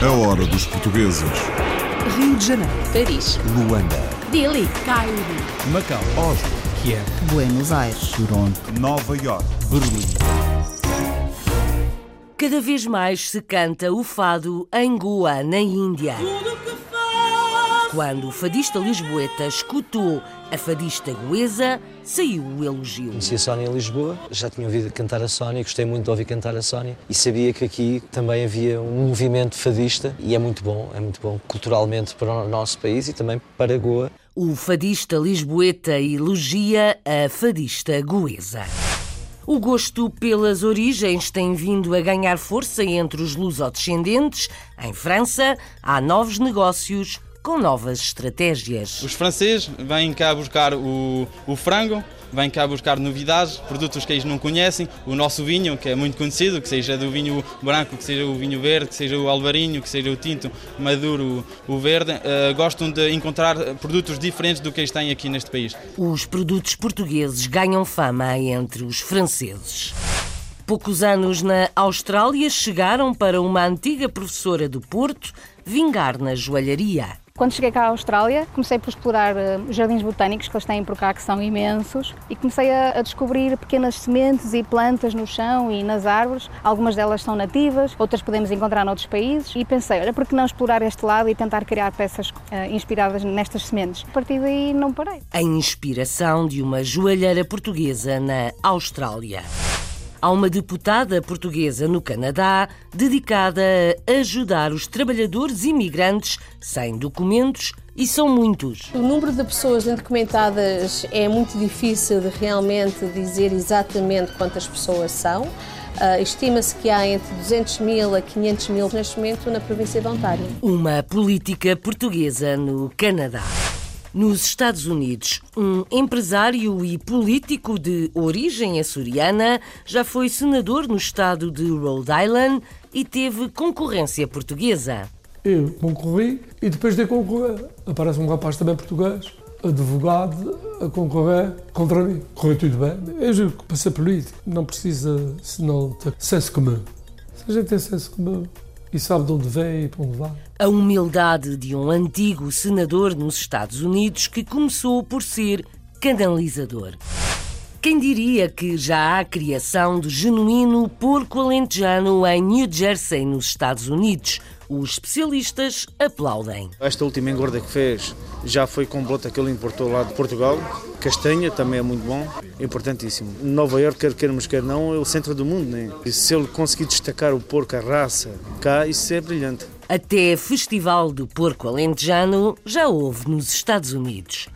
A hora dos portugueses. Rio de Janeiro, Paris, Luanda, Delhi, Cairo, Macau, Oslo, Kiev, Buenos Aires, Toronto, Nova York. Berlim. Cada vez mais se canta o fado em Goa, na Índia. Quando o fadista lisboeta escutou a fadista goesa, saiu o elogio. Conheci a Sónia em Lisboa, já tinha ouvido cantar a Sónia, gostei muito de ouvir cantar a Sónia e sabia que aqui também havia um movimento fadista e é muito bom, é muito bom culturalmente para o nosso país e também para Goa. O fadista lisboeta elogia a fadista goesa. O gosto pelas origens tem vindo a ganhar força entre os lusodescendentes. Em França, há novos negócios com novas estratégias. Os franceses vêm cá buscar o, o frango, vêm cá buscar novidades, produtos que eles não conhecem, o nosso vinho, que é muito conhecido, que seja do vinho branco, que seja o vinho verde, que seja o alvarinho, que seja o tinto, maduro, o verde, eh, gostam de encontrar produtos diferentes do que eles têm aqui neste país. Os produtos portugueses ganham fama entre os franceses. Poucos anos na Austrália chegaram para uma antiga professora do Porto vingar na joalharia. Quando cheguei cá à Austrália, comecei por explorar os jardins botânicos que eles têm por cá, que são imensos, e comecei a, a, descobrir pequenas sementes e plantas no chão e nas árvores. Algumas delas são nativas, outras podemos encontrar noutros países. E pensei, olha, por que não explorar este lado e tentar criar peças uh, inspiradas nestas sementes? A partir daí não parei. A inspiração de uma joalheira portuguesa na Austrália. Há uma deputada portuguesa no Canadá dedicada a ajudar os trabalhadores imigrantes sem documentos e são muitos. O número de pessoas indocumentadas é muito difícil de realmente dizer exatamente quantas pessoas são. Uh, Estima-se que há entre 200 mil a 500 mil neste momento na província de Ontário. Uma política portuguesa no Canadá. Nos Estados Unidos, um empresário e político de origem açoriana já foi senador no estado de Rhode Island e teve concorrência portuguesa. Eu concorri e depois de concorrer aparece um rapaz também português, advogado, a concorrer contra mim. Correu tudo bem. Eu que para ser político não precisa, senão, ter senso comum. Se a gente tem senso comum e sabe de onde vem e para onde vai. A humildade de um antigo senador nos Estados Unidos que começou por ser canalizador. Quem diria que já há a criação de genuíno porco alentejano em New Jersey, nos Estados Unidos? Os especialistas aplaudem. Esta última engorda que fez já foi com blota que ele importou lá de Portugal. Castanha também é muito bom, importantíssimo. Nova Iorque, quer queiramos, quer não, é o centro do mundo, né? E se ele conseguir destacar o porco, a raça, cá, isso é brilhante. Até Festival do Porco Alentejano já houve nos Estados Unidos.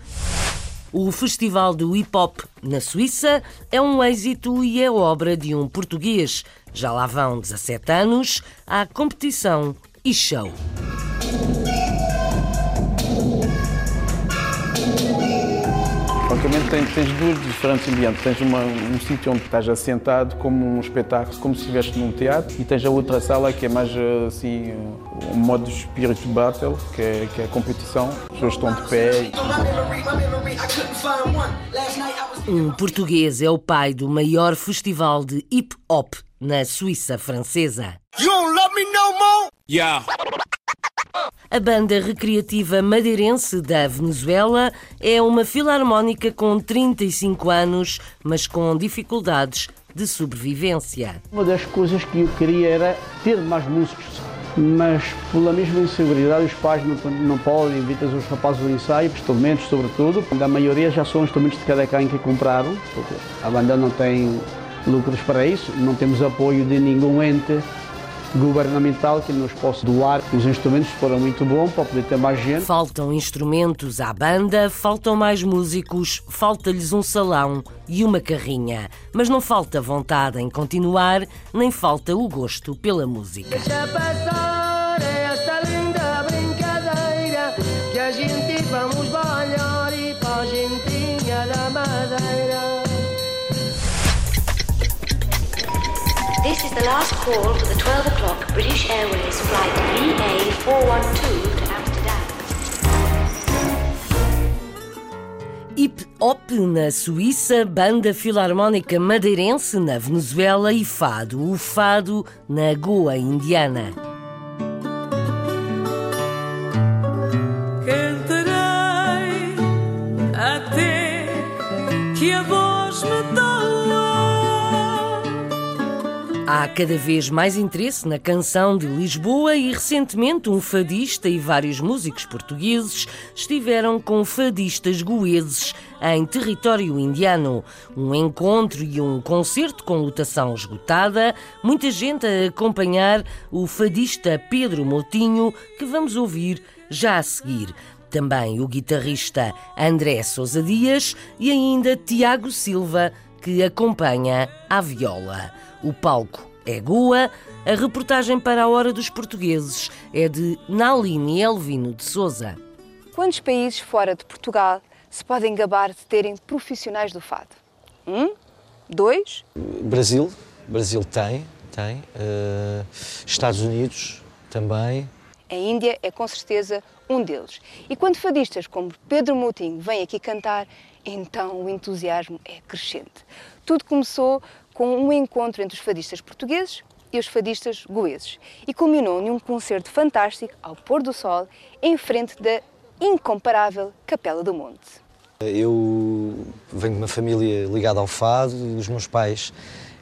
O Festival do Hip Hop na Suíça é um êxito e é obra de um português. Já lá vão 17 anos à competição e show. Basicamente tens, tens duas diferentes ambientes. Tens uma, um sítio onde estás assentado como um espetáculo, como se estivesse num teatro, e tens a outra sala que é mais assim, um modo espírito battle, que é, que é a competição. As pessoas estão de pé. Um português é o pai do maior festival de hip hop na Suíça francesa. You don't love me no more? Yeah. A banda recreativa madeirense da Venezuela é uma filarmónica com 35 anos, mas com dificuldades de sobrevivência. Uma das coisas que eu queria era ter mais músicos, mas pela mesma inseguridade os pais não, não podem, evitam os rapazes do ensaio, instrumentos sobretudo. A maioria já são instrumentos de cada quem que compraram, porque a banda não tem lucros para isso, não temos apoio de nenhum ente governamental que nos possa doar. Os instrumentos foram muito bons para poder ter mais gente. Faltam instrumentos à banda, faltam mais músicos, falta-lhes um salão e uma carrinha. Mas não falta vontade em continuar, nem falta o gosto pela música. The last call for the 12 o'clock British Airways flight VA412 to Amsterdam. Hip OP na Suíça, Banda Filarmónica Madeirense na Venezuela e Fado, o Fado na Goa Indiana. Há cada vez mais interesse na canção de Lisboa e recentemente um fadista e vários músicos portugueses estiveram com fadistas goeses em território indiano. Um encontro e um concerto com lotação esgotada, muita gente a acompanhar o fadista Pedro Moutinho, que vamos ouvir já a seguir. Também o guitarrista André Sousa Dias e ainda Tiago Silva, que acompanha a viola. O palco é Goa, a reportagem para a Hora dos Portugueses é de Naline Elvino de Souza. Quantos países fora de Portugal se podem gabar de terem profissionais do fado? Um? Dois? Brasil, Brasil tem, tem. Uh, Estados Unidos também. A Índia é com certeza um deles. E quando fadistas como Pedro Moutinho vêm aqui cantar, então o entusiasmo é crescente. Tudo começou com um encontro entre os fadistas portugueses e os fadistas goeses e culminou num concerto fantástico ao pôr do sol em frente da incomparável Capela do Monte. Eu venho de uma família ligada ao fado, os meus pais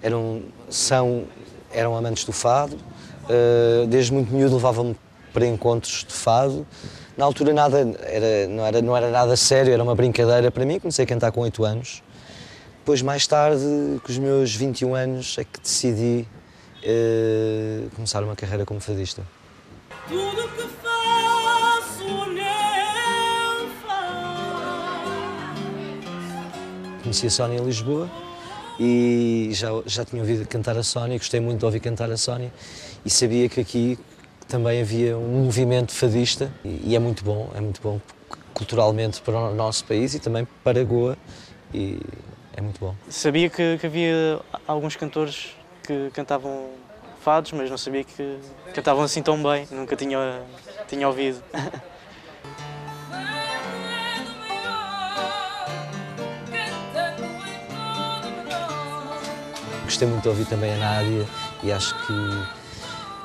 eram, são, eram amantes do fado, uh, desde muito miúdo levavam-me para encontros de fado. Na altura nada era, não, era, não era nada sério, era uma brincadeira para mim, comecei a cantar com 8 anos. Depois, mais tarde, com os meus 21 anos, é que decidi uh, começar uma carreira como fadista. Tudo que faço nele Conheci a Sónia em Lisboa e já, já tinha ouvido cantar a Sónia, gostei muito de ouvir cantar a Sónia e sabia que aqui também havia um movimento fadista e é muito bom, é muito bom culturalmente para o nosso país e também para Goa e é muito bom. Sabia que, que havia alguns cantores que cantavam fados, mas não sabia que cantavam assim tão bem, nunca tinha, tinha ouvido. Gostei muito de ouvir também a Nádia e acho que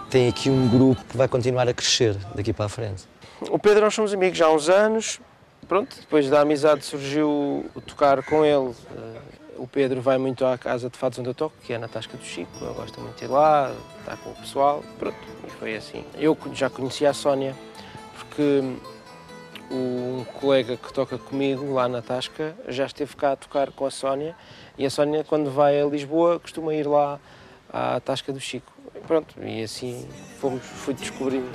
tem aqui um grupo que vai continuar a crescer daqui para a frente. O Pedro, nós somos amigos já há uns anos. Pronto, depois da amizade surgiu o tocar com ele. O Pedro vai muito à casa de fados onde eu toco, que é na Tasca do Chico. Eu gosto muito de ir lá, estar com o pessoal. Pronto, e foi assim. Eu já conhecia a Sónia, porque um colega que toca comigo lá na Tasca já esteve cá a tocar com a Sónia. E a Sónia, quando vai a Lisboa, costuma ir lá à Tasca do Chico. Pronto, e assim fomos, fui descobrindo.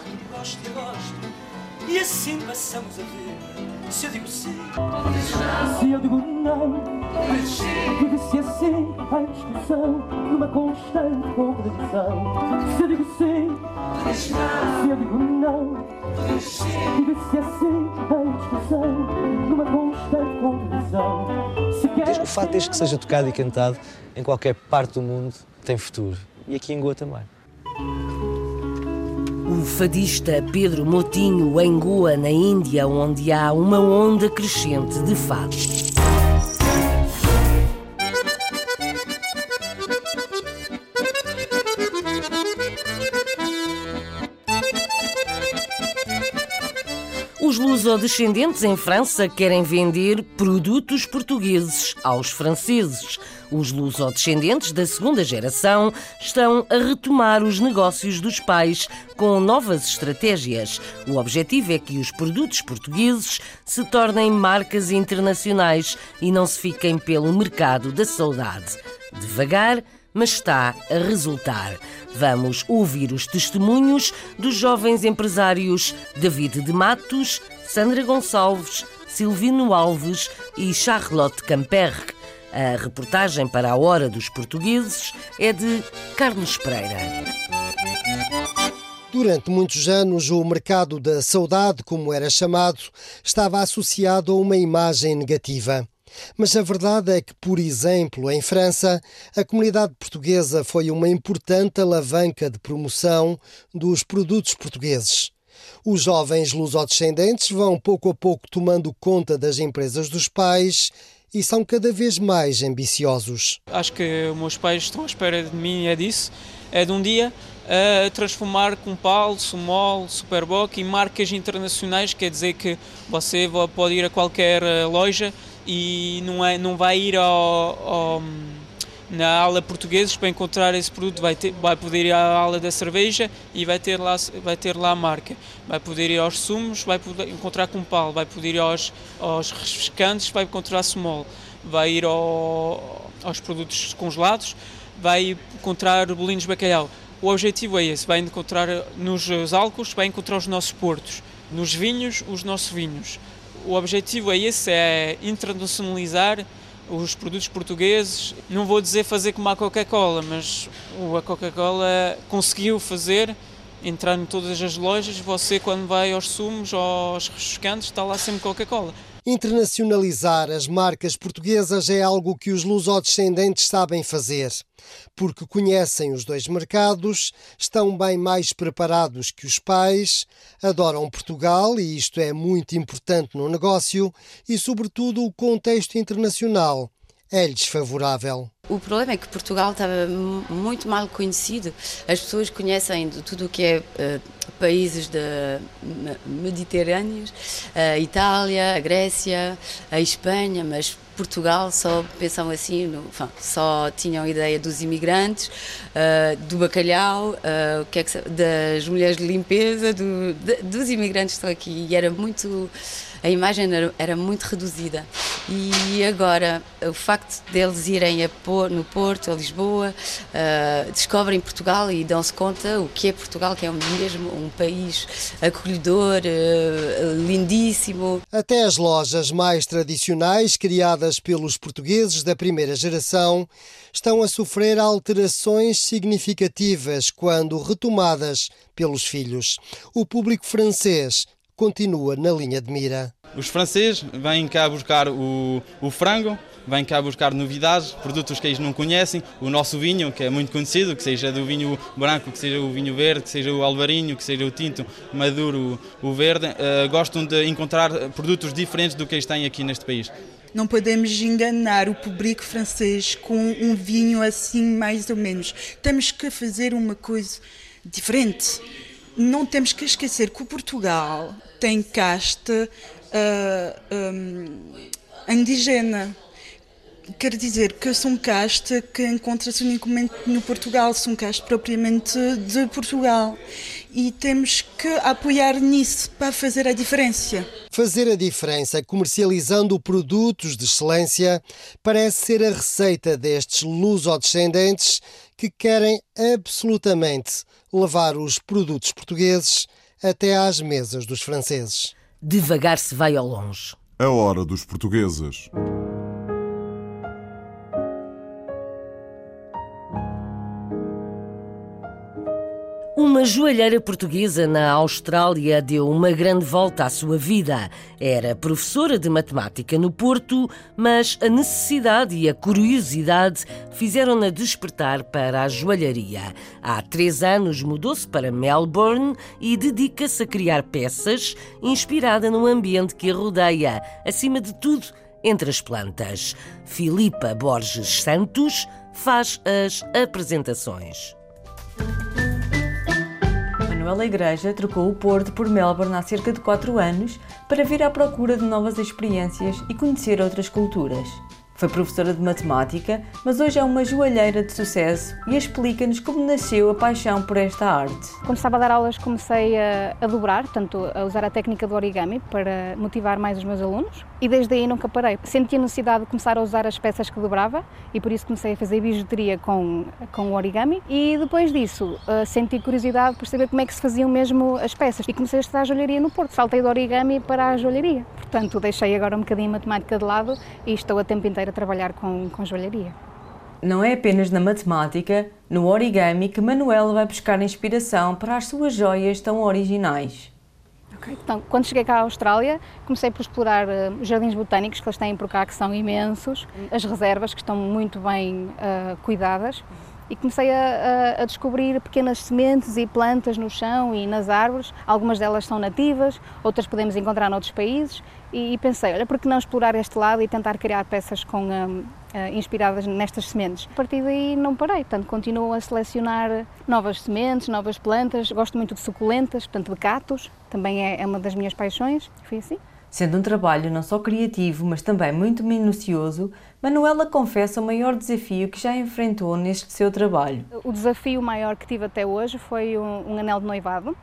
E assim passamos a ver. Se eu digo sim, Se eu digo não, vive-se assim em discussão, numa constante contradição. Se eu digo sim, se eu digo não, vive-se assim em discussão, numa constante contradição. Se quer O fato desde que seja tocado e cantado em qualquer parte do mundo tem futuro e aqui em Goa também. O fadista Pedro Motinho em Goa, na Índia, onde há uma onda crescente de fado. Os lusodescendentes em França querem vender produtos portugueses aos franceses. Os lusodescendentes da segunda geração estão a retomar os negócios dos pais com novas estratégias. O objetivo é que os produtos portugueses se tornem marcas internacionais e não se fiquem pelo mercado da saudade. Devagar, mas está a resultar. Vamos ouvir os testemunhos dos jovens empresários David de Matos, Sandra Gonçalves, Silvino Alves e Charlotte Camperre. A reportagem para a Hora dos Portugueses é de Carlos Pereira. Durante muitos anos, o mercado da saudade, como era chamado, estava associado a uma imagem negativa. Mas a verdade é que, por exemplo, em França, a comunidade portuguesa foi uma importante alavanca de promoção dos produtos portugueses. Os jovens lusodescendentes vão pouco a pouco tomando conta das empresas dos pais e são cada vez mais ambiciosos. Acho que meus pais estão à espera de mim é disso, é de um dia a transformar Compal, Sumol, Superboc em marcas internacionais, quer dizer que você pode ir a qualquer eh, loja e não, é, não vai ir ao, ao na aula portugueses para encontrar esse produto vai, ter, vai poder ir à aula da cerveja e vai ter lá vai ter lá a marca. Vai poder ir aos sumos vai poder encontrar Compal vai poder ir aos aos refrescantes vai encontrar Sumol vai ir ao, aos produtos congelados vai encontrar bolinhos de bacalhau. O objetivo é esse vai encontrar nos álcools vai encontrar os nossos portos. Nos vinhos os nossos vinhos. O objetivo é esse é internacionalizar os produtos portugueses, não vou dizer fazer como a Coca-Cola, mas a Coca-Cola conseguiu fazer, entrar em todas as lojas, você quando vai aos sumos, aos refrescantes, está lá sempre Coca-Cola. Internacionalizar as marcas portuguesas é algo que os lusodescendentes sabem fazer, porque conhecem os dois mercados, estão bem mais preparados que os pais, adoram Portugal e isto é muito importante no negócio e, sobretudo, o contexto internacional é-lhes favorável. O problema é que Portugal estava muito mal conhecido. As pessoas conhecem tudo o que é uh, países de, mediterrâneos, a Itália, a Grécia, a Espanha, mas Portugal só pensam assim, no, só tinham ideia dos imigrantes, uh, do bacalhau, uh, que é que, das mulheres de limpeza, do, de, dos imigrantes que estão aqui. E era muito a imagem era, era, muito reduzida. E agora, o facto deles irem a, no Porto, a Lisboa, uh, descobrem Portugal e dão-se conta o que é Portugal, que é mesmo um país acolhedor, uh, lindíssimo. Até as lojas mais tradicionais, criadas pelos portugueses da primeira geração, estão a sofrer alterações significativas quando retomadas pelos filhos. O público francês continua na linha de mira. Os franceses vêm cá buscar o, o frango, vêm cá buscar novidades, produtos que eles não conhecem, o nosso vinho, que é muito conhecido, que seja do vinho branco, que seja o vinho verde, que seja o alvarinho, que seja o tinto, maduro, o verde, uh, gostam de encontrar produtos diferentes do que eles têm aqui neste país. Não podemos enganar o público francês com um vinho assim mais ou menos. Temos que fazer uma coisa diferente. Não temos que esquecer que o Portugal tem casta uh, um, indígena. Quer dizer que são casta que encontra-se unicamente no Portugal, são casta propriamente de Portugal. E temos que apoiar nisso para fazer a diferença. Fazer a diferença comercializando produtos de excelência parece ser a receita destes lusodescendentes que querem absolutamente levar os produtos portugueses até às mesas dos franceses. Devagar se vai ao longe. A hora dos portugueses. Uma joalheira portuguesa na Austrália deu uma grande volta à sua vida. Era professora de matemática no Porto, mas a necessidade e a curiosidade fizeram-na despertar para a joalharia. Há três anos mudou-se para Melbourne e dedica-se a criar peças inspirada no ambiente que a rodeia, acima de tudo entre as plantas. Filipa Borges Santos faz as apresentações. Manuela Igreja trocou o Porto por Melbourne há cerca de 4 anos para vir à procura de novas experiências e conhecer outras culturas. Foi professora de matemática, mas hoje é uma joalheira de sucesso e explica-nos como nasceu a paixão por esta arte. Quando estava a dar aulas comecei a, a dobrar, portanto a usar a técnica do origami para motivar mais os meus alunos e desde aí nunca parei. Senti a necessidade de começar a usar as peças que dobrava e por isso comecei a fazer bijuteria com, com o origami e depois disso uh, senti curiosidade por saber como é que se faziam mesmo as peças e comecei a estudar joalharia no Porto. Saltei do origami para a joalharia. Portanto deixei agora um bocadinho a matemática de lado e estou a tempo inteiro a trabalhar com, com joalharia. Não é apenas na matemática, no origami que Manuel vai buscar inspiração para as suas joias tão originais. Okay. Então, quando cheguei cá à Austrália, comecei por explorar uh, os jardins botânicos que eles têm por cá, que são imensos, as reservas, que estão muito bem uh, cuidadas, e comecei a, a, a, descobrir pequenas sementes e plantas no chão e nas árvores. Algumas delas são nativas, outras podemos encontrar noutros países. E, e pensei, olha, por que não explorar este lado e tentar criar peças com, um, uh, inspiradas nestas sementes? A partir daí não parei, portanto, continuo a selecionar novas sementes, novas plantas. Gosto muito de suculentas, portanto, de catos, também é, é uma das minhas paixões. Foi assim. Sendo um trabalho não só criativo, mas também muito minucioso, Manuela confessa o maior desafio que já enfrentou neste seu trabalho. O desafio maior que tive até hoje foi um, um anel de noivado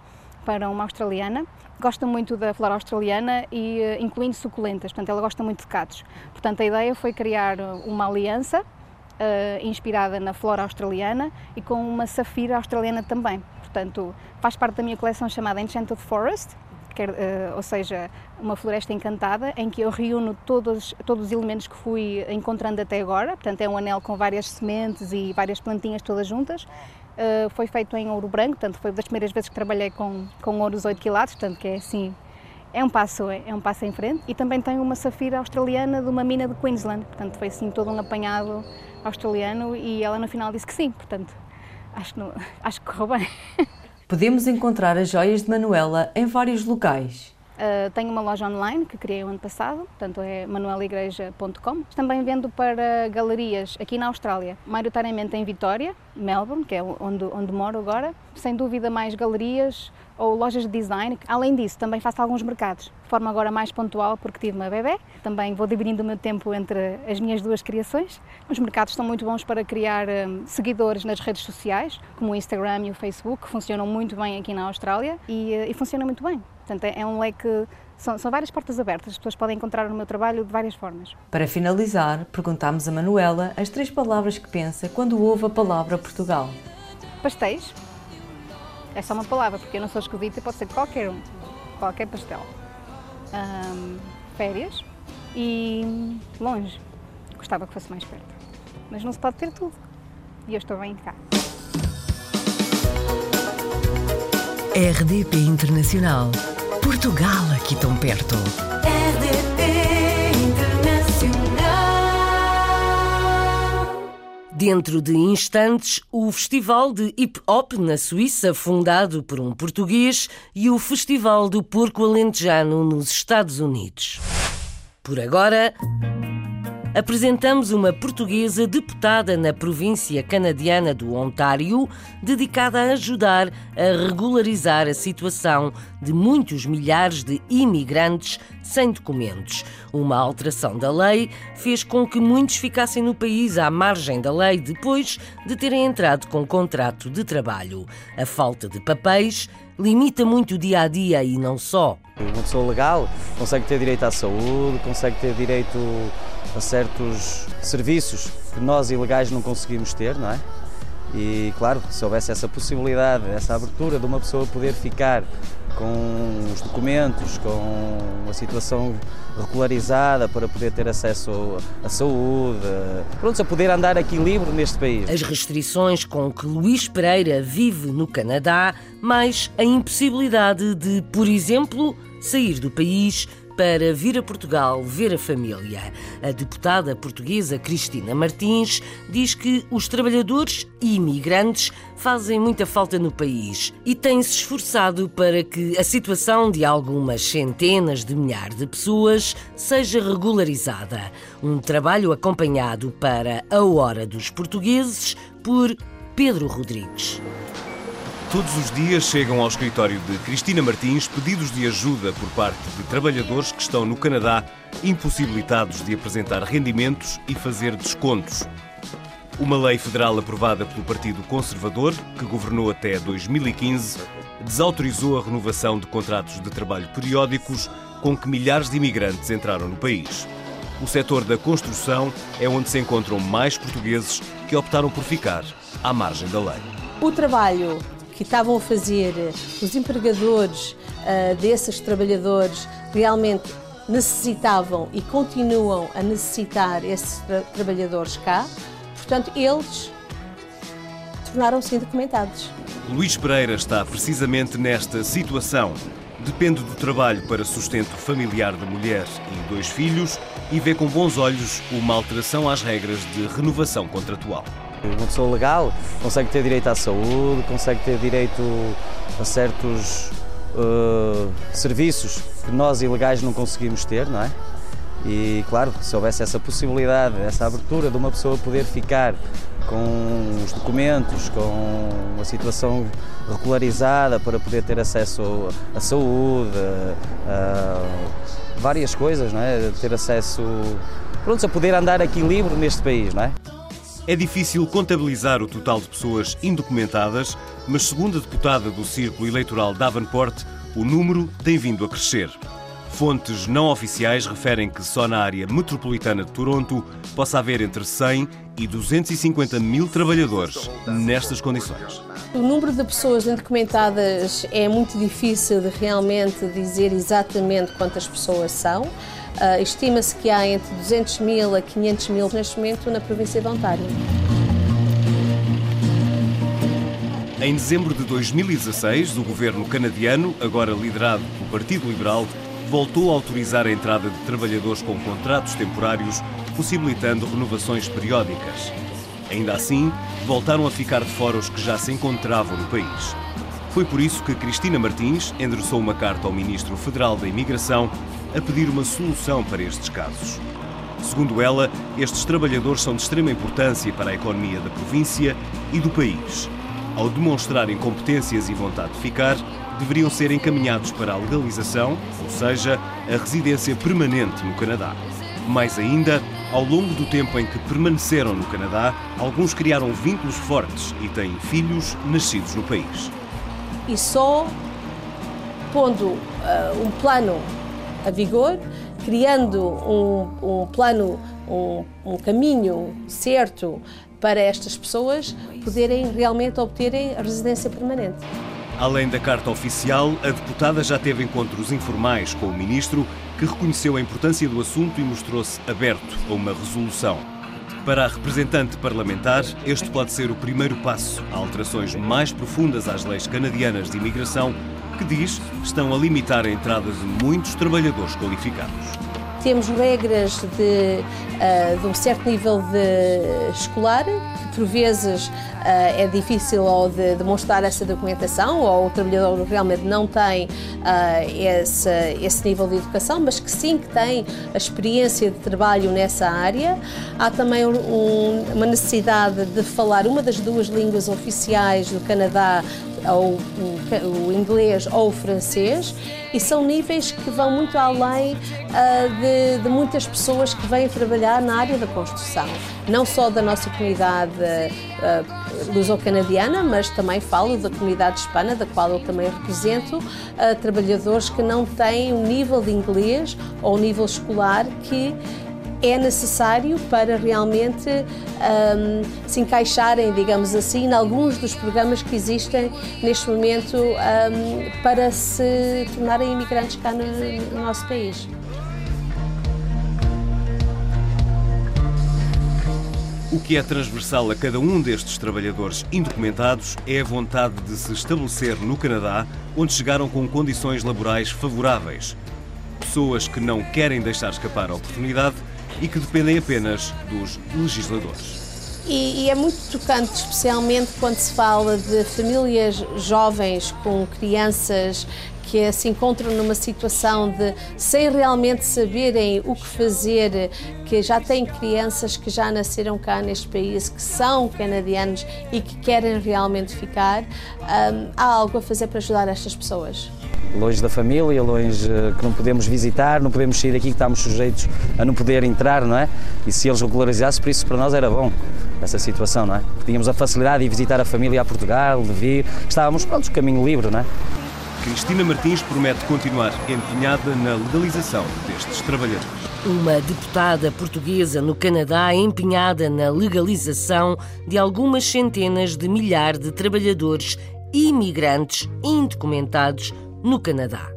para uma australiana. Gosta muito da flora australiana e uh, incluindo suculentas, portanto ela gosta muito de catos. Portanto a ideia foi criar uma aliança uh, inspirada na flora australiana e com uma safira australiana também. Portanto faz parte da minha coleção chamada Enchanted Forest, quer, uh, ou seja, uma floresta encantada, em que eu reúno todos, todos os elementos que fui encontrando até agora. Portanto, é um anel com várias sementes e várias plantinhas todas juntas. Uh, foi feito em ouro branco, portanto, foi das primeiras vezes que trabalhei com, com ouros 8 quilates, portanto, que é assim, é um passo, é um passo em frente. E também tem uma safira australiana de uma mina de Queensland, portanto, foi assim todo um apanhado australiano e ela no final disse que sim, portanto, acho que, não, acho que correu bem. Podemos encontrar as joias de Manuela em vários locais. Uh, tenho uma loja online que criei o ano passado, portanto é manueligreja.com. Também vendo para galerias aqui na Austrália, maioritariamente em Vitória, Melbourne, que é onde, onde moro agora. Sem dúvida mais galerias ou lojas de design. Além disso, também faço alguns mercados, de forma agora mais pontual porque tive uma bebê. Também vou dividindo o meu tempo entre as minhas duas criações. Os mercados são muito bons para criar um, seguidores nas redes sociais, como o Instagram e o Facebook, que funcionam muito bem aqui na Austrália e, uh, e funcionam muito bem. Portanto, é, é um leque, são, são, várias portas abertas, as pessoas podem encontrar o meu trabalho de várias formas. Para finalizar, perguntámos a Manuela as três palavras que pensa quando ouve a palavra Portugal. Pastéis. É só uma palavra, porque eu não sou esquisita, pode ser qualquer um, qualquer pastel. Um, férias e longe. Gostava que fosse mais perto. Mas não se pode ter tudo. E eu estou bem cá. RDP Internacional. Portugal aqui tão perto. RDP Dentro de instantes, o Festival de Hip Hop na Suíça, fundado por um português, e o Festival do Porco Alentejano nos Estados Unidos. Por agora, apresentamos uma portuguesa deputada na província canadiana do Ontário, dedicada a ajudar a regularizar a situação de muitos milhares de imigrantes sem documentos. Uma alteração da lei fez com que muitos ficassem no país à margem da lei depois de terem entrado com contrato de trabalho. A falta de papéis limita muito o dia a dia e não só. Uma pessoa legal consegue ter direito à saúde, consegue ter direito a certos serviços que nós ilegais não conseguimos ter, não é? E claro, se houvesse essa possibilidade, essa abertura de uma pessoa poder ficar com os documentos, com a situação regularizada para poder ter acesso à saúde, pronto, a poder andar aqui livre neste país. As restrições com que Luís Pereira vive no Canadá, mais a impossibilidade de, por exemplo, sair do país para vir a Portugal ver a família. A deputada portuguesa Cristina Martins diz que os trabalhadores e imigrantes fazem muita falta no país e tem-se esforçado para que a situação de algumas centenas de milhares de pessoas seja regularizada. Um trabalho acompanhado para a Hora dos Portugueses por Pedro Rodrigues. Todos os dias chegam ao escritório de Cristina Martins pedidos de ajuda por parte de trabalhadores que estão no Canadá impossibilitados de apresentar rendimentos e fazer descontos. Uma lei federal aprovada pelo Partido Conservador, que governou até 2015, desautorizou a renovação de contratos de trabalho periódicos com que milhares de imigrantes entraram no país. O setor da construção é onde se encontram mais portugueses que optaram por ficar à margem da lei. O trabalho que estavam a fazer os empregadores uh, desses trabalhadores realmente necessitavam e continuam a necessitar esses tra trabalhadores cá, portanto, eles tornaram-se indocumentados. Luís Pereira está precisamente nesta situação. Depende do trabalho para sustento familiar da mulher e dois filhos e vê com bons olhos uma alteração às regras de renovação contratual. Uma pessoa legal consegue ter direito à saúde, consegue ter direito a certos uh, serviços que nós ilegais não conseguimos ter, não é? E claro, se houvesse essa possibilidade, essa abertura de uma pessoa poder ficar com os documentos, com a situação regularizada para poder ter acesso à saúde, a, a várias coisas, não é? Ter acesso, pronto, a poder andar aqui livre neste país, não é? É difícil contabilizar o total de pessoas indocumentadas, mas segundo a deputada do Círculo Eleitoral Davenport, o número tem vindo a crescer. Fontes não oficiais referem que só na área metropolitana de Toronto possa haver entre 100 e 250 mil trabalhadores nestas condições. O número de pessoas indocumentadas é muito difícil de realmente dizer exatamente quantas pessoas são. Uh, Estima-se que há entre 200 mil a 500 mil neste momento na província de Ontário. Em dezembro de 2016, o governo canadiano, agora liderado pelo Partido Liberal, voltou a autorizar a entrada de trabalhadores com contratos temporários, possibilitando renovações periódicas. Ainda assim, voltaram a ficar de fora os que já se encontravam no país. Foi por isso que Cristina Martins endereçou uma carta ao Ministro Federal da Imigração a pedir uma solução para estes casos. Segundo ela, estes trabalhadores são de extrema importância para a economia da província e do país. Ao demonstrarem competências e vontade de ficar, deveriam ser encaminhados para a legalização, ou seja, a residência permanente no Canadá. Mais ainda, ao longo do tempo em que permaneceram no Canadá, alguns criaram vínculos fortes e têm filhos nascidos no país. E só pondo uh, um plano a vigor, criando um, um plano, um, um caminho certo para estas pessoas poderem realmente obterem a residência permanente. Além da carta oficial, a deputada já teve encontros informais com o ministro, que reconheceu a importância do assunto e mostrou-se aberto a uma resolução. Para a representante parlamentar, este pode ser o primeiro passo a alterações mais profundas às leis canadianas de imigração, que diz estão a limitar a entrada de muitos trabalhadores qualificados. Temos regras de, uh, de um certo nível de escolar, que por vezes uh, é difícil ou de demonstrar essa documentação, ou o trabalhador realmente não tem uh, esse, esse nível de educação, mas que sim que tem a experiência de trabalho nessa área. Há também um, uma necessidade de falar uma das duas línguas oficiais do Canadá ou o, o, inglês ou o francês, e são níveis que vão muito além uh, de, de, muitas pessoas que vêm trabalhar na área da construção, não só da nossa comunidade uh, luso-canadiana, mas também falo da comunidade hispana, da qual eu também represento, uh, trabalhadores que não têm um nível de inglês ou um nível escolar que é necessário para realmente um, se encaixarem, digamos assim, em alguns dos programas que existem neste momento um, para se tornarem imigrantes cá no, no nosso país. O que é transversal a cada um destes trabalhadores indocumentados é a vontade de se estabelecer no Canadá, onde chegaram com condições laborais favoráveis. Pessoas que não querem deixar escapar a oportunidade e que dependem apenas dos legisladores. E, e, é muito tocante, especialmente quando se fala de famílias jovens com crianças que se encontram numa situação de sem realmente saberem o que fazer, que já têm crianças que já nasceram cá neste país, que são canadianos e que querem realmente ficar, hum, há algo a fazer para ajudar estas pessoas longe da família, longe eh, que não podemos visitar, não podemos sair daqui, que estamos sujeitos a não poder entrar, não é? E se eles regularizassem, por isso para nós era bom essa situação, não é? Tínhamos a facilidade de visitar a família a Portugal, de vir, estávamos prontos, caminho livre, não é? Cristina Martins promete continuar empenhada na legalização destes trabalhadores. Uma deputada portuguesa no Canadá empenhada na legalização de algumas centenas de milhares de trabalhadores imigrantes indocumentados no Canadá.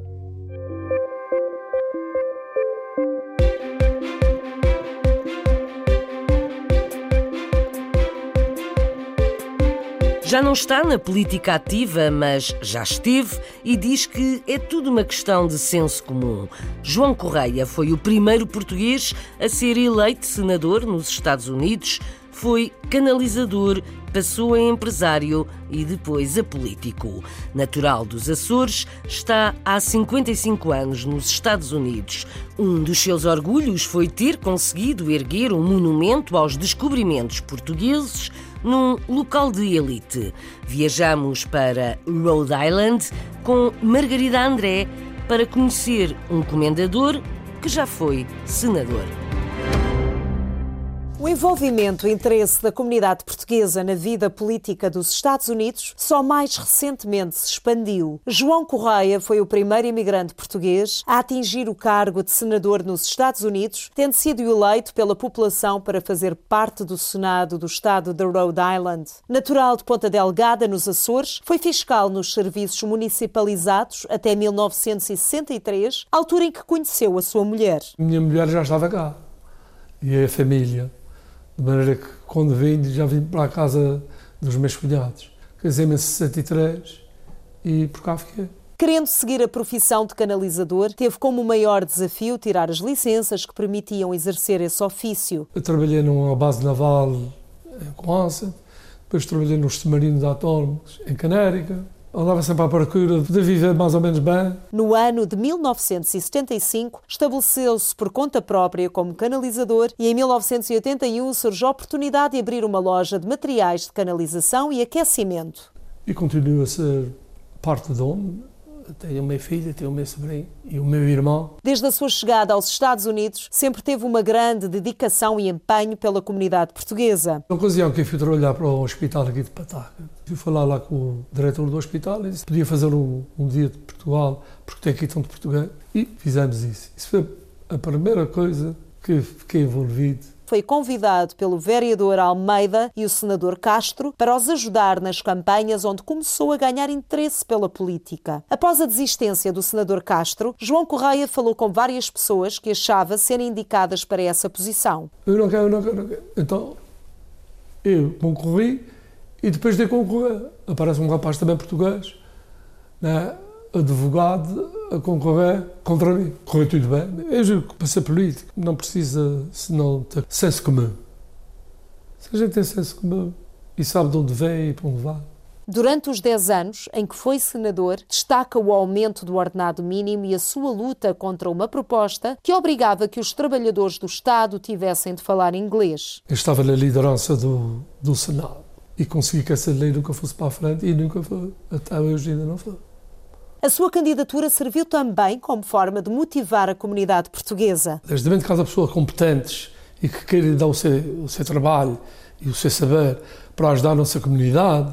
Já não está na política ativa, mas já esteve e diz que é tudo uma questão de senso comum. João Correia foi o primeiro português a ser eleito senador nos Estados Unidos. foi canalizador, passou a empresário e depois a político. Natural dos Açores, está há 55 anos nos Estados Unidos. Um dos seus orgulhos foi ter conseguido erguer um monumento aos descobrimentos portugueses num local de elite. Viajamos para Rhode Island com Margarida André para conhecer um comendador que já foi senador. O envolvimento e interesse da comunidade portuguesa na vida política dos Estados Unidos só mais recentemente se expandiu. João Correia foi o primeiro imigrante português a atingir o cargo de senador nos Estados Unidos, tendo sido eleito pela população para fazer parte do Senado do estado de Rhode Island. Natural de Ponta Delgada, nos Açores, foi fiscal nos serviços municipalizados até 1963, altura em que conheceu a sua mulher. Minha mulher já estava cá e a família. De maneira que, quando vim, já vim para a casa dos meus cunhados. Casei-me em 63 e por cá fiquei. Querendo seguir a profissão de canalizador, teve como maior desafio tirar as licenças que permitiam exercer esse ofício. Eu trabalhei numa base naval em Coança, depois trabalhei nos submarinos atómicos em Canérica, andava sempre à procura de viver mais ou menos bem. No ano de 1975, estabeleceu-se por conta própria como canalizador e em 1981 surgiu a oportunidade de abrir uma loja de materiais de canalização e aquecimento. E continuo a ser parte de onde tenho uma filha, tenho o meu sobrinho e o meu irmão. Desde a sua chegada aos Estados Unidos, sempre teve uma grande dedicação e empenho pela comunidade portuguesa. Na ocasião que eu fui trabalhar para o hospital aqui de Pataca, fui falar lá com o diretor do hospital e disse podia fazer um, um dia de Portugal, porque tem aqui tanto português, e fizemos isso. Isso foi a primeira coisa que fiquei envolvido foi convidado pelo vereador Almeida e o senador Castro para os ajudar nas campanhas onde começou a ganhar interesse pela política. Após a desistência do senador Castro, João Correia falou com várias pessoas que achava serem indicadas para essa posição. Eu não quero, eu não quero, não quero. Então, eu concorri e depois de concorrer, aparece um rapaz também português, né? advogado a concorrer contra mim. Correu tudo bem. Eu julgo que para ser político não precisa, senão, ter senso comum. Se a gente tem senso comum e sabe de onde vem e para onde vai. Durante os 10 anos em que foi senador, destaca o aumento do ordenado mínimo e a sua luta contra uma proposta que obrigava que os trabalhadores do Estado tivessem de falar inglês. Eu estava na liderança do, do Senado e consegui que essa lei nunca fosse para a frente e nunca foi. Até hoje ainda não foi. A sua candidatura serviu também como forma de motivar a comunidade portuguesa. Desde que cada pessoa competentes e que querem dar o seu, o seu trabalho e o seu saber para ajudar a nossa comunidade,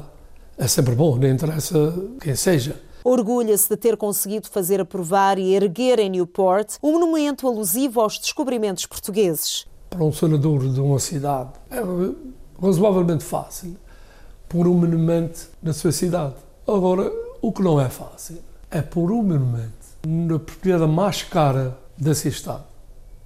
é sempre bom, não interessa quem seja. Orgulha-se de ter conseguido fazer aprovar e erguer em Newport um monumento alusivo aos descobrimentos portugueses. Para um senador de uma cidade é razoavelmente fácil pôr um monumento na sua cidade. Agora, o que não é fácil é pôr um monumento na propriedade mais cara desse estado,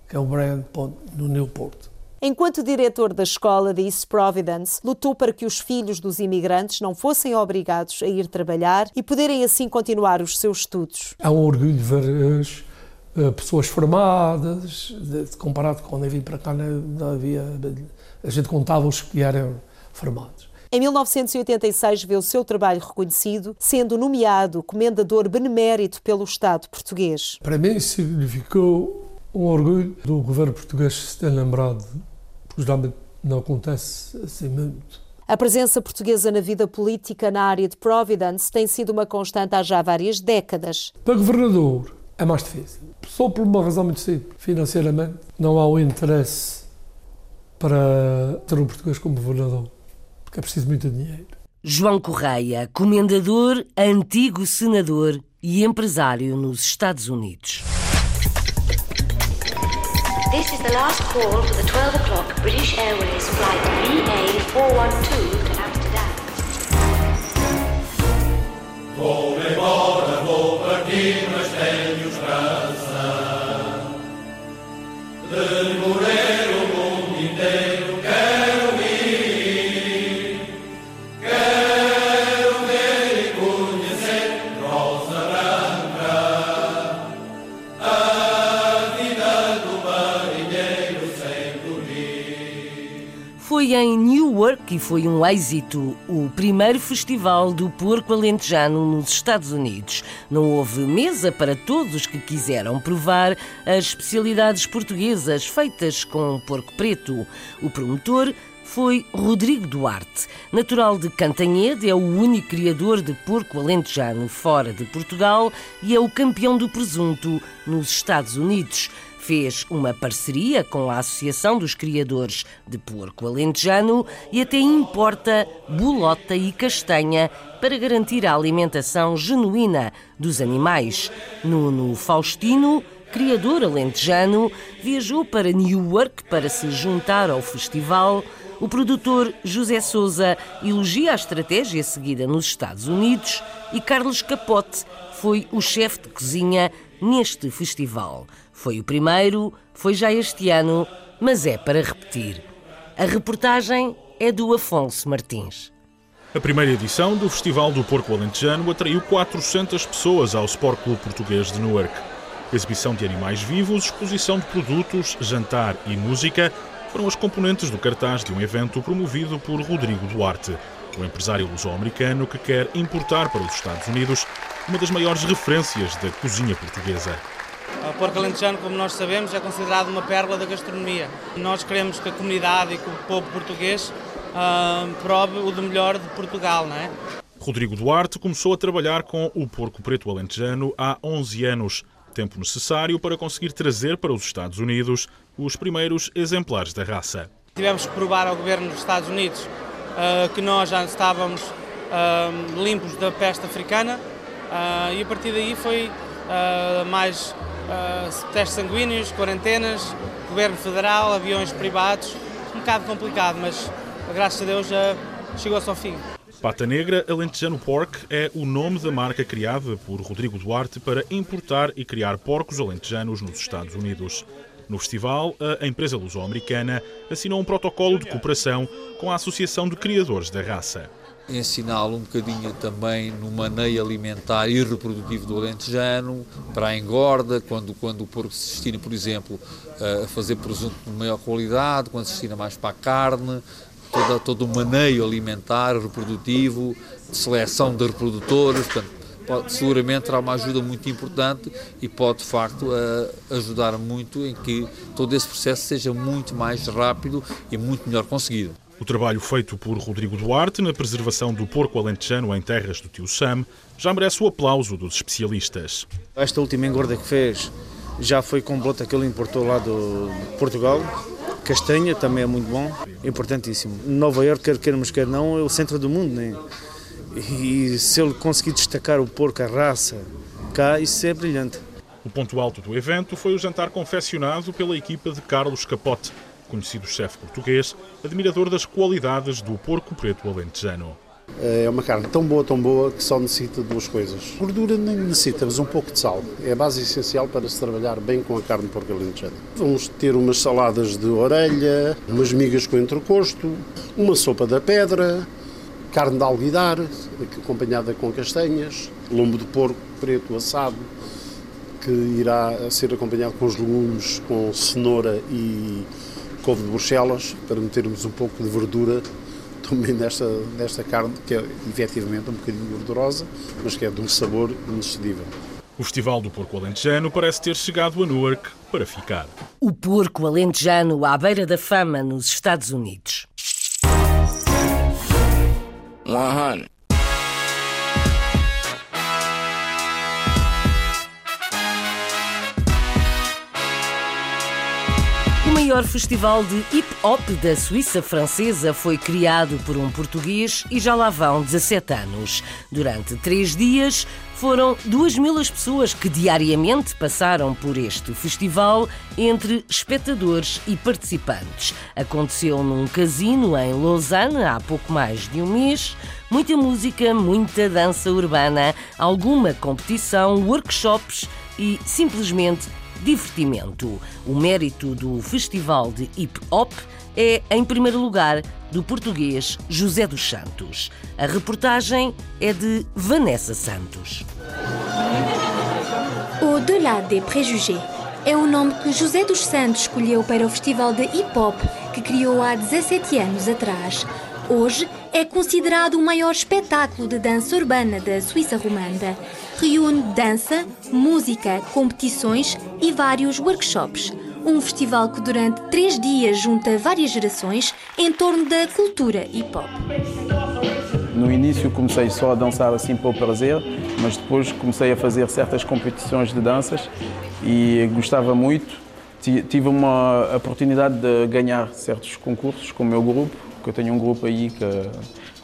que é o Brand Pond, no Newport. Enquanto diretor da escola de East Providence, lutou para que os filhos dos imigrantes não fossem obrigados a ir trabalhar e poderem assim continuar os seus estudos. É um orgulho ver as uh, pessoas formadas, comparado com quando eu vim para cá, não, não havia. A gente contava os que eram formados. Em 1986 vê o seu trabalho reconhecido, sendo nomeado comendador benemérito pelo Estado português. Para mim significou um orgulho do governo português se ter lembrado, porque geralmente não acontece assim muito. A presença portuguesa na vida política na área de Providence tem sido uma constante há já várias décadas. Para governador é mais difícil, só por uma razão muito simples. Financeiramente não há o interesse para ter um português como governador porque é preciso muito dinheiro. João Correia, comendador, antigo senador e empresário nos Estados Unidos. This is the last call for the 12 o'clock British Airways flight VA412 to Amsterdam. Que foi um êxito, o primeiro festival do porco alentejano nos Estados Unidos. Não houve mesa para todos os que quiseram provar as especialidades portuguesas feitas com porco preto. O promotor foi Rodrigo Duarte. Natural de Cantanhede, é o único criador de porco alentejano fora de Portugal e é o campeão do presunto nos Estados Unidos fez uma parceria com a Associação dos Criadores de Porco Alentejano e até importa bolota e castanha para garantir a alimentação genuína dos animais. Nuno Faustino, criador alentejano, viajou para Newark para se juntar ao festival. O produtor José Souza elogia a estratégia seguida nos Estados Unidos e Carlos Capote foi o chefe de cozinha neste festival. Foi o primeiro, foi já este ano, mas é para repetir. A reportagem é do Afonso Martins. A primeira edição do Festival do Porco Alentejano atraiu 400 pessoas ao Sport Clube Português de Newark. Exibição de animais vivos, exposição de produtos, jantar e música foram as componentes do cartaz de um evento promovido por Rodrigo Duarte, o empresário luso-americano que quer importar para os Estados Unidos uma das maiores referências da cozinha portuguesa. O porco alentejano, como nós sabemos, é considerado uma pérola da gastronomia. Nós queremos que a comunidade e que o povo português uh, prove o do melhor de Portugal, não é? Rodrigo Duarte começou a trabalhar com o porco preto alentejano há 11 anos, tempo necessário para conseguir trazer para os Estados Unidos os primeiros exemplares da raça. Tivemos que provar ao governo dos Estados Unidos uh, que nós já estávamos uh, limpos da peste africana e a partir daí foi mais uh, testes sanguíneos, quarentenas, governo federal, aviões privados. Um bocado complicado, mas graças a Deus já chegou-se ao fim. Pata Negra Alentejano Pork é o nome da marca criada por Rodrigo Duarte para importar e criar porcos alentejanos nos Estados Unidos. No festival, a empresa luso-americana assinou um protocolo de cooperação com a Associação de Criadores da Raça ensiná-lo um bocadinho também no maneio alimentar e reprodutivo do alentejano, para a engorda, quando, quando o porco se destina, por exemplo, a fazer presunto de maior qualidade, quando se destina mais para a carne, todo, todo o maneio alimentar, reprodutivo, seleção de reprodutores, portanto, pode, seguramente terá uma ajuda muito importante e pode, de facto, ajudar muito em que todo esse processo seja muito mais rápido e muito melhor conseguido. O trabalho feito por Rodrigo Duarte na preservação do porco alentejano em terras do tio Sam já merece o aplauso dos especialistas. Esta última engorda que fez já foi com bolota que ele importou lá do, de Portugal. Castanha também é muito bom, importantíssimo. Nova Iorque, quer queiramos, quer não, é o centro do mundo, né? E se ele conseguir destacar o porco, a raça, cá, isso é brilhante. O ponto alto do evento foi o jantar confeccionado pela equipa de Carlos Capote, conhecido chefe português, admirador das qualidades do porco preto alentejano. É uma carne tão boa, tão boa, que só necessita duas coisas. Gordura nem necessita, mas um pouco de sal. É a base essencial para se trabalhar bem com a carne de porco alentejano. Vamos ter umas saladas de orelha, umas migas com entrecosto, uma sopa da pedra, carne de alguidar, acompanhada com castanhas, lombo de porco preto assado, que irá ser acompanhado com os legumes, com cenoura e couve de Bruxelas, para metermos um pouco de verdura também nesta, nesta carne, que é efetivamente um bocadinho gordurosa, mas que é de um sabor inexcedível. O Festival do Porco Alentejano parece ter chegado a Newark para ficar. O porco alentejano à beira da fama nos Estados Unidos. 100. Maior festival de hip hop da Suíça francesa foi criado por um português e já lá vão 17 anos. Durante três dias foram 2 mil as pessoas que diariamente passaram por este festival entre espectadores e participantes. Aconteceu num casino em Lausanne há pouco mais de um mês. Muita música, muita dança urbana, alguma competição, workshops e simplesmente divertimento. O mérito do Festival de Hip Hop é, em primeiro lugar, do português José dos Santos. A reportagem é de Vanessa Santos. Au-delà des préjugés é o nome que José dos Santos escolheu para o Festival de Hip Hop que criou há 17 anos atrás. Hoje é considerado o maior espetáculo de dança urbana da Suíça romanda. Reúne dança, música, competições e vários workshops. Um festival que durante três dias junta várias gerações em torno da cultura hip hop. No início comecei só a dançar assim o prazer, mas depois comecei a fazer certas competições de danças e gostava muito. Tive uma oportunidade de ganhar certos concursos com o meu grupo, que eu tenho um grupo aí que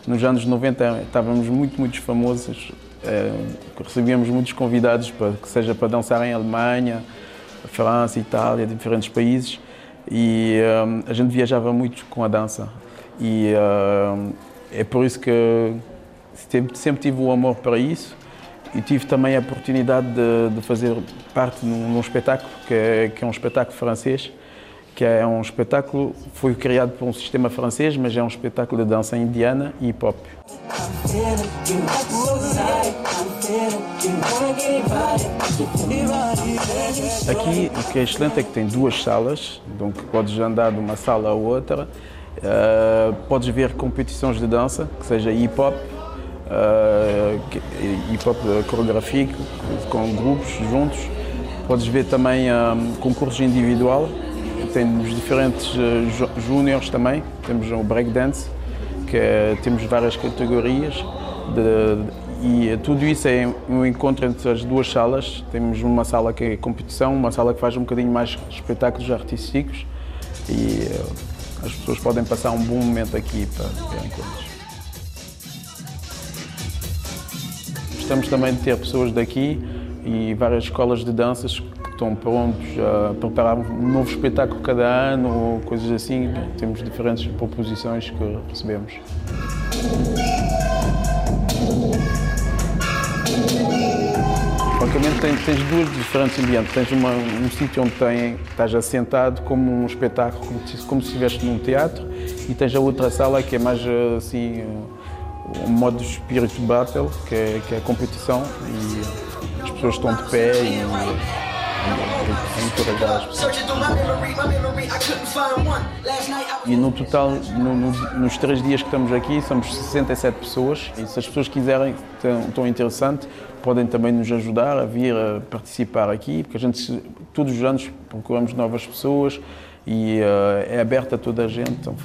nos anos 90 estávamos muito, muito famosos, é, recebíamos muitos convidados, para, que seja para dançar em Alemanha, França, Itália, diferentes países, e um, a gente viajava muito com a dança. E uh, é por isso que sempre, sempre tive o amor para isso e tive também a oportunidade de, de fazer parte num, num espetáculo que é, que é, um espetáculo francês, que é um espetáculo foi criado por um sistema francês, mas é um espetáculo de dança indiana e hip hop. Aqui o que é excelente é que tem duas salas, então podes andar de uma sala a outra, uh, podes ver competições de dança, que seja hip hop, uh, hip hop coreográfico, com grupos juntos. Podes ver também um, concursos individual, temos diferentes uh, júniores também, temos o breakdance, que é, temos várias categorias de, e tudo isso é um encontro entre as duas salas. Temos uma sala que é competição, uma sala que faz um bocadinho mais espetáculos artísticos e as pessoas podem passar um bom momento aqui para verem coisas. Gostamos também de ter pessoas daqui e várias escolas de danças estão prontos a preparar um novo espetáculo cada ano ou coisas assim. Temos diferentes proposições que recebemos. Basicamente tens, tens duas diferentes ambientes. Tens uma, um sítio onde tem, estás assentado como um espetáculo, como, como se estivesse num teatro, e tens a outra sala que é mais assim um modo de Spirit Battle, que é, que é a competição, e as pessoas estão de pé e, e no total, no, no, nos três dias que estamos aqui, somos 67 pessoas, e se as pessoas quiserem, estão, interessantes, podem também nos ajudar a vir a participar aqui, porque a gente todos os anos procuramos novas pessoas e uh, é aberto a toda a gente, então,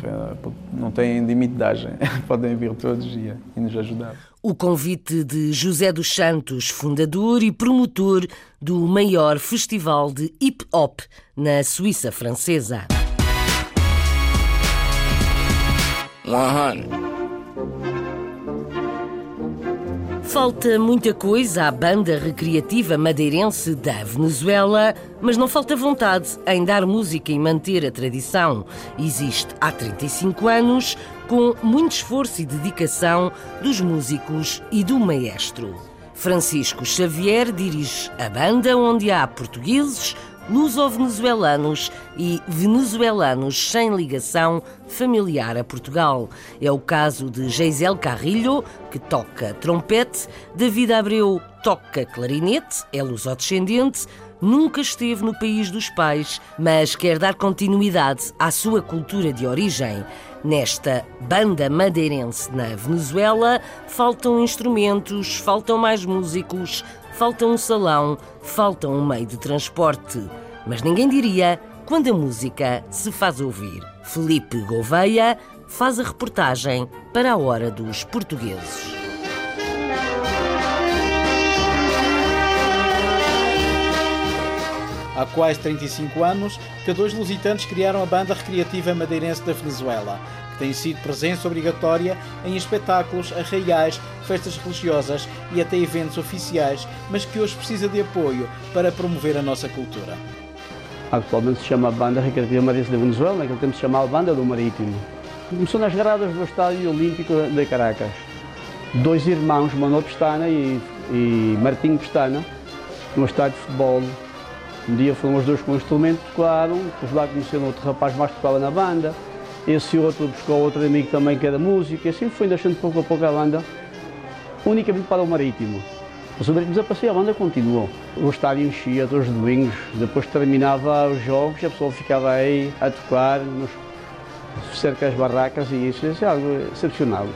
não tem limite de idade, podem vir todos e, e nos ajudar. O convite de José dos Santos, fundador e promotor do maior festival de hip hop na Suíça francesa. 100. Falta muita coisa à banda recreativa madeirense da Venezuela, mas não falta vontade em dar música e manter a tradição. Existe há 35 anos, com muito esforço e dedicação dos músicos e do maestro. Francisco Xavier dirige a banda onde há portugueses, luso-venezuelanos e venezuelanos sem ligação familiar a Portugal. É o caso de Geisel Carrilho, que toca trompete, David Abreu toca clarinete, é luso-descendente, nunca esteve no país dos pais, mas quer dar continuidade à sua cultura de origem. Nesta banda madeirense na Venezuela, faltam instrumentos, faltam mais músicos, falta um salão, falta um meio de transporte. Mas ninguém diria quando a música se faz ouvir. Felipe Gouveia faz a reportagem para a Hora dos Portugueses. Há quase 35 anos que dois lusitanos criaram a banda recreativa madeirense da Venezuela tem sido presença obrigatória em espetáculos, arraiais, festas religiosas e até eventos oficiais, mas que hoje precisa de apoio para promover a nossa cultura. Atualmente se chama Banda Recreativa Marense da Venezuela, naquele tempo se chamava Banda do Marítimo. Começou nas gradas do Estádio Olímpico de Caracas. Dois irmãos, Manuel Pestana e, e Martinho Pestana, no estádio de futebol. Um dia foram os dois com um instrumento, tocaram, depois lá conheceram outro rapaz mais que tocava na banda. Esse outro buscou outro amigo também que era músico, e assim foi deixando pouco a pouco a banda, unicamente para o Marítimo. Mas o Marítimo desapareceu, a banda continuou. O estádio enchia todos os domingos, depois terminava os jogos, a pessoa ficava aí a tocar nos, cerca as barracas e isso é algo excepcional.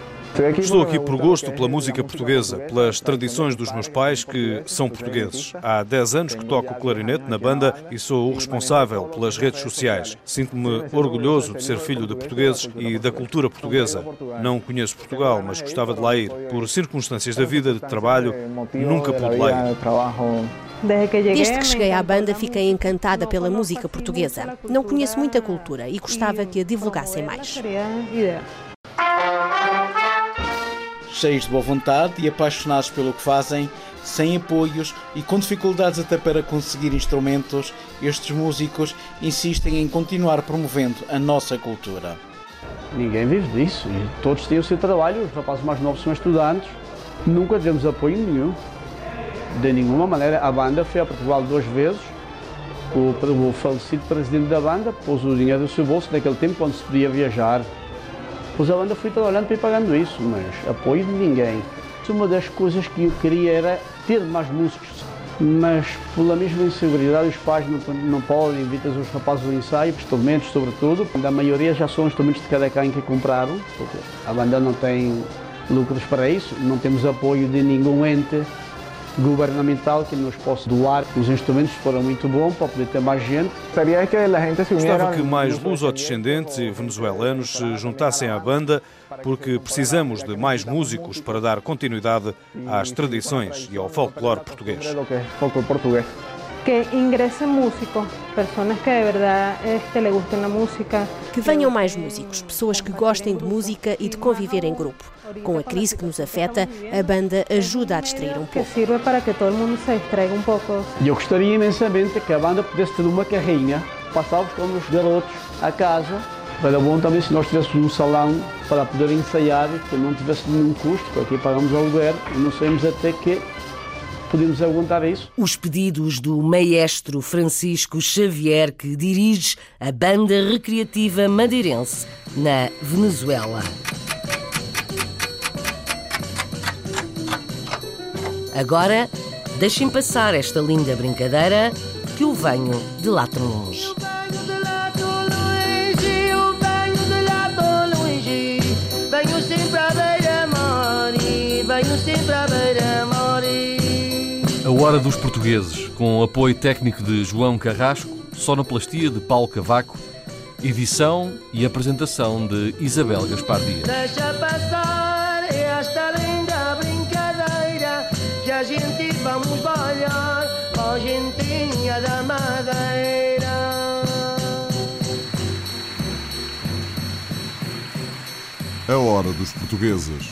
Estou aqui por gosto pela música portuguesa, pelas tradições dos meus pais que são portugueses. Há 10 anos que toco o clarinete na banda e sou o responsável pelas redes sociais. Sinto-me orgulhoso de ser filho de portugueses e da cultura portuguesa. Não conheço Portugal, mas gostava de lá ir. Por circunstâncias da vida de trabalho, nunca pude lá ir. Desde que cheguei à banda, fiquei encantada pela música portuguesa. Não conheço muita cultura e gostava que a divulgassem mais. Cheios de boa vontade e apaixonados pelo que fazem, sem apoios e com dificuldades até para conseguir instrumentos, estes músicos insistem em continuar promovendo a nossa cultura. Ninguém vive disso todos têm o seu trabalho, os rapazes mais novos são estudantes, nunca temos apoio nenhum. De nenhuma maneira. A banda foi a Portugal duas vezes. O, o falecido presidente da banda pôs o dinheiro do seu bolso naquele tempo quando se podia viajar. Pois a banda foi trabalhando para ir pagando isso, mas apoio de ninguém. Uma das coisas que eu queria era ter mais músicos, mas pela mesma inseguridade os pais não, não podem, evitam os rapazes do ensaio, instrumentos sobretudo. A maioria já são instrumentos de cada quem que compraram, porque a banda não tem lucros para isso, não temos apoio de nenhum ente governamental que nos possa doar os instrumentos foram muito bom para poder ter mais gente. Gostava que mais luso-descendentes e venezuelanos se juntassem à banda porque precisamos de mais músicos para dar continuidade às tradições e ao folclore português. Que ingressem músicos, pessoas que de verdade este, le gustem a música. Que venham mais músicos, pessoas que gostem de música e de conviver em grupo. Com a crise que nos afeta, a banda ajuda a distrair um pouco. Que sirva para que todo mundo se distraiga um pouco. Eu gostaria imensamente que a banda pudesse ter uma carrinha, passávamos com os garotos a casa. Era bom também se nós tivéssemos um salão para poder ensaiar, que não tivesse nenhum custo, porque aqui pagamos aluguer e não sabemos até que podemos aguentar isso. Os pedidos do maestro Francisco Xavier, que dirige a banda recreativa madeirense na Venezuela. Agora, deixem passar esta linda brincadeira que eu venho de lá tão longe. Hora dos Portugueses, com apoio técnico de João Carrasco, sonoplastia de Paulo Cavaco, edição e apresentação de Isabel Gaspar Dias. Deixa passar esta linda brincadeira que a gente vamos olhar a gentinha da madeira. A Hora dos Portugueses